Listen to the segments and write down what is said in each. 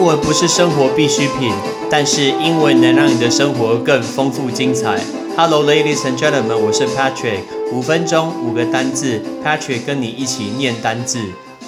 英文不是生活必需品，但是英文能让你的生活更丰富精彩。Hello, ladies and gentlemen，我是 Patrick。五分钟五个单字，Patrick 跟你一起念单字。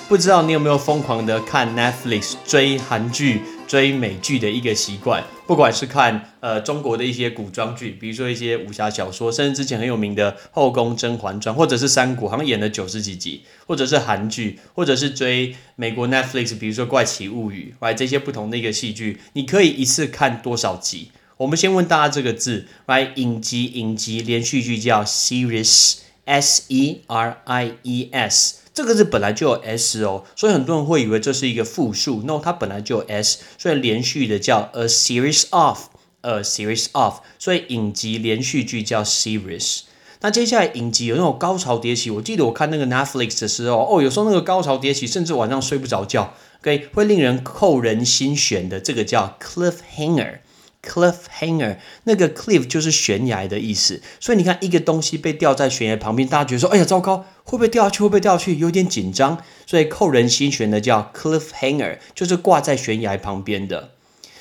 不知道你有没有疯狂的看 Netflix 追韩剧、追美剧的一个习惯？不管是看呃中国的一些古装剧，比如说一些武侠小说，甚至之前很有名的《后宫甄嬛传》，或者是三国，好像演了九十几集，或者是韩剧，或者是追美国 Netflix，比如说《怪奇物语》，来这些不同的一个戏剧，你可以一次看多少集？我们先问大家这个字，来影集、影集、连续剧叫 series S E R I E S，这个字本来就有 s 哦，所以很多人会以为这是一个复数。No，它本来就有 s，所以连续的叫 a series of，a series of。所以影集连续剧叫 series。那接下来影集有那种高潮迭起，我记得我看那个 Netflix 的时候，哦，有时候那个高潮迭起，甚至晚上睡不着觉，OK，会令人扣人心弦的，这个叫 cliffhanger。Cliffhanger，那个 cliff 就是悬崖的意思，所以你看一个东西被吊在悬崖旁边，大家觉得说，哎呀，糟糕，会不会掉下去？会不会掉下去？有点紧张，所以扣人心弦的叫 cliffhanger，就是挂在悬崖旁边的。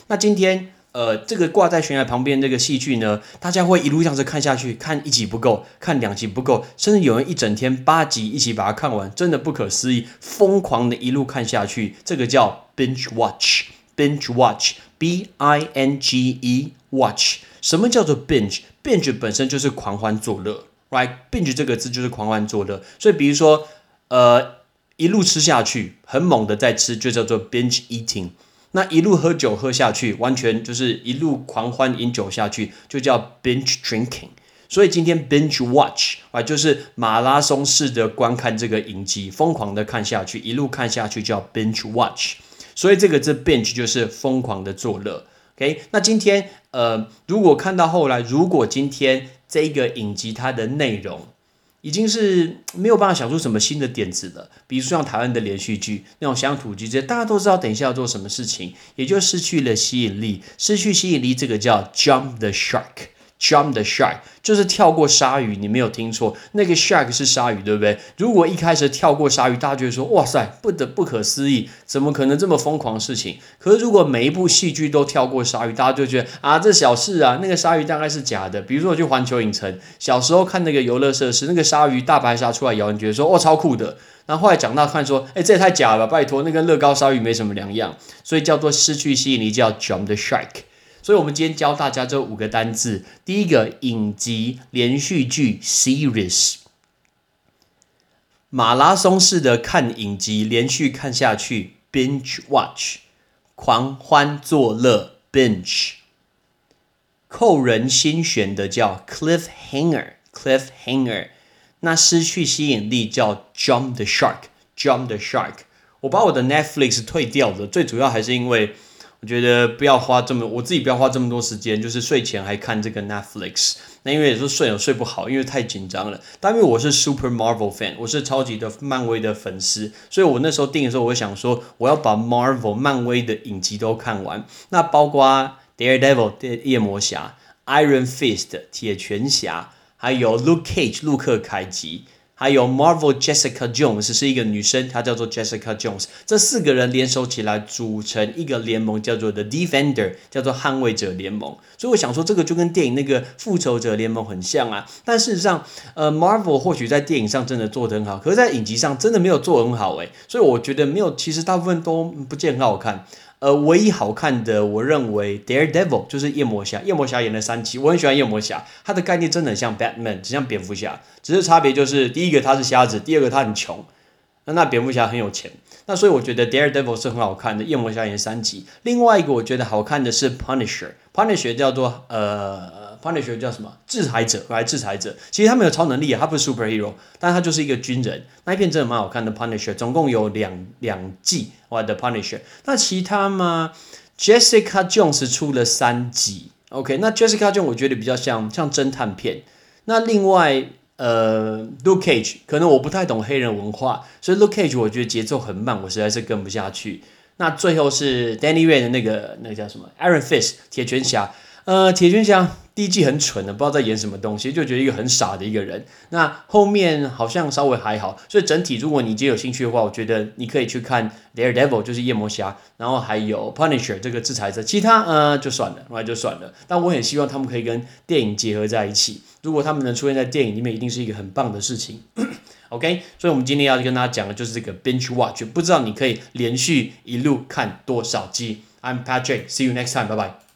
那今天，呃，这个挂在悬崖旁边这个戏剧呢，大家会一路这样子看下去，看一集不够，看两集不够，甚至有人一整天八集一起把它看完，真的不可思议，疯狂的一路看下去，这个叫 binge watch，binge watch。B I N G E watch，什么叫做 binge？binge 本身就是狂欢作乐，right？binge 这个字就是狂欢作乐，所以比如说，呃，一路吃下去，很猛的在吃，就叫做 binge eating。那一路喝酒喝下去，完全就是一路狂欢饮酒下去，就叫 binge drinking。所以今天 binge watch 啊，就是马拉松式的观看这个影集，疯狂的看下去，一路看下去叫 binge watch。所以这个这 bench 就是疯狂的作乐，OK？那今天呃，如果看到后来，如果今天这个影集它的内容已经是没有办法想出什么新的点子了，比如说像台湾的连续剧那种乡土剧，这大家都知道等一下要做什么事情，也就失去了吸引力，失去吸引力，这个叫 jump the shark。Jump the shark 就是跳过鲨鱼，你没有听错，那个 shark 是鲨鱼，对不对？如果一开始跳过鲨鱼，大家就会说：“哇塞，不得不可思议，怎么可能这么疯狂的事情？”可是如果每一部戏剧都跳过鲨鱼，大家就觉得啊，这小事啊，那个鲨鱼大概是假的。比如说我去环球影城，小时候看那个游乐设施，那个鲨鱼大白鲨出来咬，你觉得说：“哦，超酷的。”然后后来长大看说：“哎，这也太假了吧，拜托，那跟乐高鲨鱼没什么两样。”所以叫做失去吸引力，叫 jump the shark。所以，我们今天教大家这五个单字。第一个，影集连续剧 （series），马拉松式的看影集，连续看下去 （binge watch），狂欢作乐 （binge），扣人心弦的叫 cliffhanger（cliffhanger）。那失去吸引力叫 jump the shark（jump the shark）。我把我的 Netflix 退掉了，最主要还是因为。我觉得不要花这么，我自己不要花这么多时间，就是睡前还看这个 Netflix。那因为也是睡也睡不好，因为太紧张了。但因为我是 Super Marvel fan，我是超级的漫威的粉丝，所以我那时候订的时候，我想说我要把 Marvel 漫威的影集都看完。那包括 Daredevil 的夜魔侠、Iron Fist 铁拳侠，还有 Luke Cage 陆克凯奇。还有 Marvel Jessica Jones 是一个女生，她叫做 Jessica Jones。这四个人联手起来组成一个联盟，叫做 The Defender，叫做捍卫者联盟。所以我想说，这个就跟电影那个复仇者联盟很像啊。但事实上，呃，Marvel 或许在电影上真的做得很好，可是在影集上真的没有做很好诶。所以我觉得没有，其实大部分都不见很好看。呃，唯一好看的，我认为 Daredevil 就是夜魔侠。夜魔侠演了三期，我很喜欢夜魔侠。他的概念真的很像 Batman，只像蝙蝠侠，只是差别就是第一个他是瞎子，第二个他很穷。那蝙蝠侠很有钱。那所以我觉得 Daredevil 是很好看的。夜魔侠演三集。另外一个我觉得好看的是 Punisher，Punisher 叫做呃。Punisher 叫什么？制裁者，来制裁者。其实他没有超能力，他不是 superhero，但他就是一个军人。那一片真的蛮好看的。Punisher 总共有两两季，我的 Punisher。那其他嘛，Jessica Jones 出了三集。OK，那 Jessica Jones 我觉得比较像像侦探片。那另外，呃，Luke Cage 可能我不太懂黑人文化，所以 Luke Cage 我觉得节奏很慢，我实在是跟不下去。那最后是 Danny Rand 的那个那个叫什么？Iron Fist 铁拳侠。呃，铁拳侠。第一季很蠢的，不知道在演什么东西，就觉得一个很傻的一个人。那后面好像稍微还好，所以整体如果你今天有兴趣的话，我觉得你可以去看 Daredevil，就是夜魔侠，然后还有 Punisher 这个制裁者，其他呃就算了，那就算了。但我很希望他们可以跟电影结合在一起，如果他们能出现在电影里面，一定是一个很棒的事情。OK，所以我们今天要跟大家讲的就是这个 binge watch，不知道你可以连续一路看多少集。I'm Patrick，see you next time，拜拜。